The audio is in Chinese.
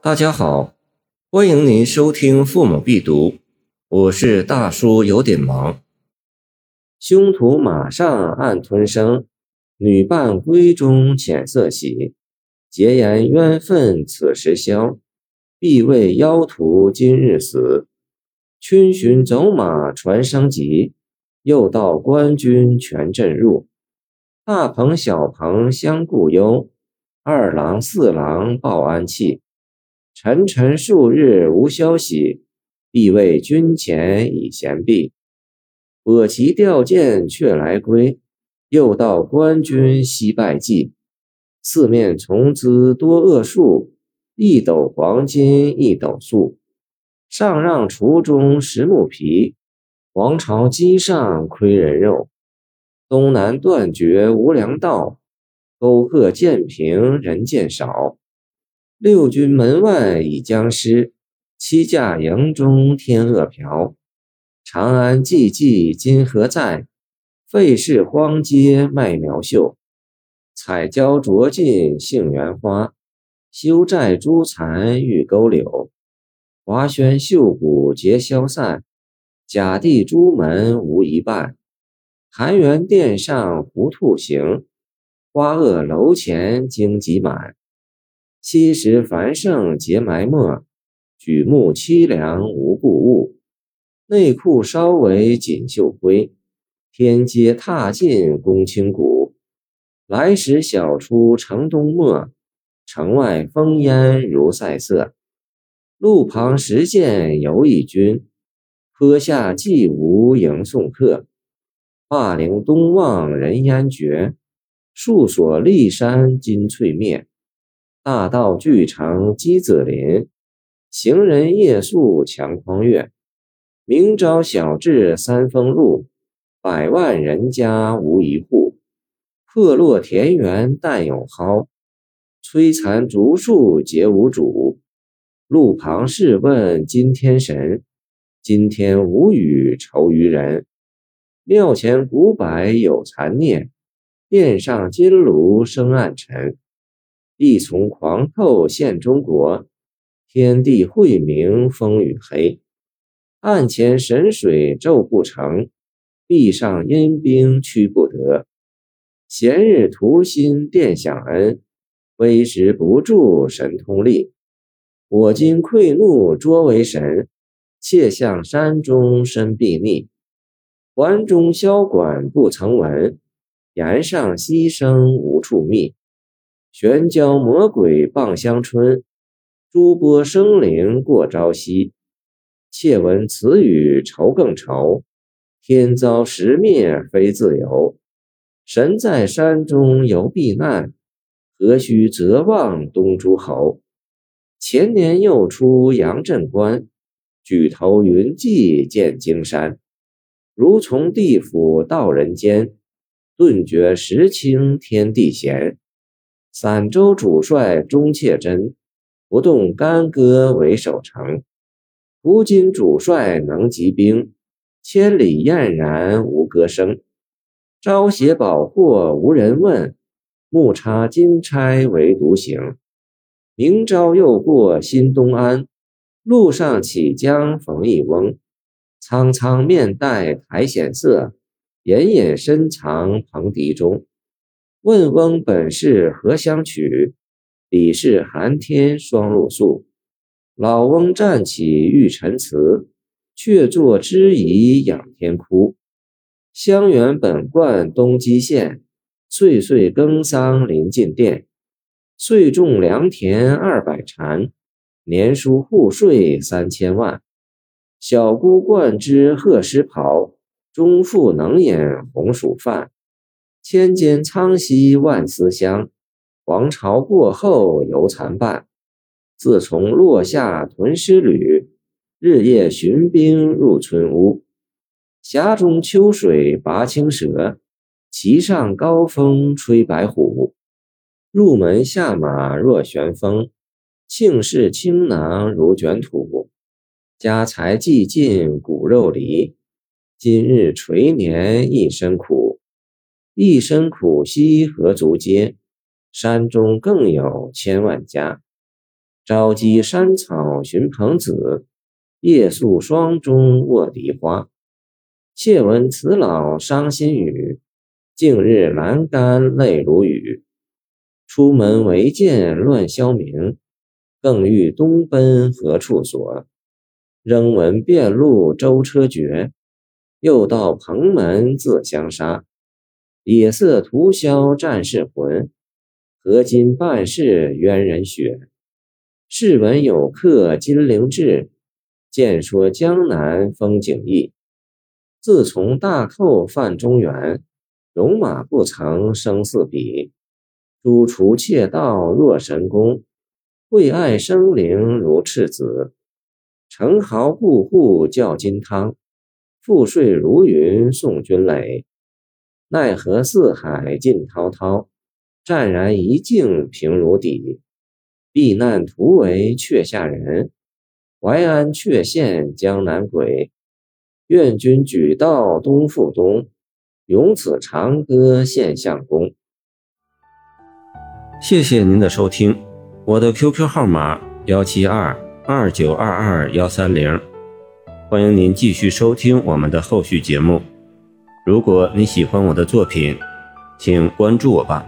大家好，欢迎您收听《父母必读》，我是大叔，有点忙。凶徒马上暗吞声，女伴闺中浅色喜。结言冤愤此时消，必为妖徒今日死。群寻走马传声急，又到官军全阵入。大棚小棚相顾忧，二郎四郎报安气。沉沉数日无消息，必为军前已闲毕。我骑吊剑却来归，又到官军西拜祭。四面从资多恶数，一斗黄金一斗粟。上让厨中食木皮，王朝机上亏人肉。东南断绝无粮道，沟壑渐平人渐少。六军门外已将尸，七驾营中天恶瓢。长安寂寂今何在？废市荒街卖苗绣。彩椒灼尽杏园花，修寨朱残玉钩柳。华轩绣骨皆消散，甲第朱门无一半。寒园殿上胡兔行，花萼楼前荆棘满。昔时繁盛皆埋没，举目凄凉无故物。内库稍为锦绣灰，天阶踏尽宫清谷。来时晓出城东陌，城外烽烟如塞色。路旁石见游一君，坡下寂无迎送客。霸陵东望人烟绝，树锁骊山金翠灭。大道俱成鸡子林，行人夜宿强匡月。明朝小至三丰路，百万人家无一户。破落田园但有蒿，摧残竹树皆无主。路旁试问今天神，今天无雨愁于人。庙前古柏有残孽，殿上金炉生暗沉。一从狂透陷中国，天地晦明风雨黑。案前神水骤不成，壁上阴兵驱不得。闲日图心殿享恩，微时不住神通力。我今愧怒捉为神，窃向山中身避匿。环中箫管不曾闻，檐上溪声无处觅。玄交魔鬼傍乡春，珠波生灵过朝夕。窃闻此语愁更愁，天遭时灭非自由。神在山中犹避难，何须责望东诸侯？前年又出阳镇关，举头云际见荆山。如从地府到人间，顿觉时清天地闲。散州主帅钟切真，不动干戈为守城。如今主帅能集兵，千里燕然无歌声。招携宝货无人问，木插金钗唯独行。明朝又过新东安，路上起江逢一翁。苍苍面带苔藓色，隐隐深藏蓬狄中。问翁本是何相取？彼是寒天霜露宿。老翁站起欲陈词，却坐知疑仰天哭。香园本贯东畿县，岁岁耕桑临近殿。岁种良田二百禅，年输户税三千万。小姑冠之鹤狮袍，中妇能饮红薯饭。千间苍溪万丝香，王朝过后犹残伴。自从落下屯师旅，日夜寻兵入村屋。峡中秋水拔青蛇，旗上高风吹白虎。入门下马若旋风，庆事倾囊如卷土。家财既尽骨肉离，今日垂年一身苦。一生苦兮何足嗟？山中更有千万家。朝击山草寻朋子，夜宿霜中卧荻花。妾闻此老伤心语，近日阑干泪如雨。出门唯见乱萧鸣，更欲东奔何处所？仍闻遍路舟车绝，又到蓬门自相杀。野色屠消战士魂，何今半世冤人血？试闻有客金陵志，见说江南风景异。自从大寇犯中原，戎马不曾生似彼。诸除窃盗若神功，为爱生灵如赤子。城豪户户叫金汤，赋税如云送军垒。奈何四海尽滔滔，湛然一境平如砥。避难图为却下人，淮安却现江南鬼。愿君举道东复东，永此长歌献相公。谢谢您的收听，我的 QQ 号码幺七二二九二二幺三零，欢迎您继续收听我们的后续节目。如果你喜欢我的作品，请关注我吧。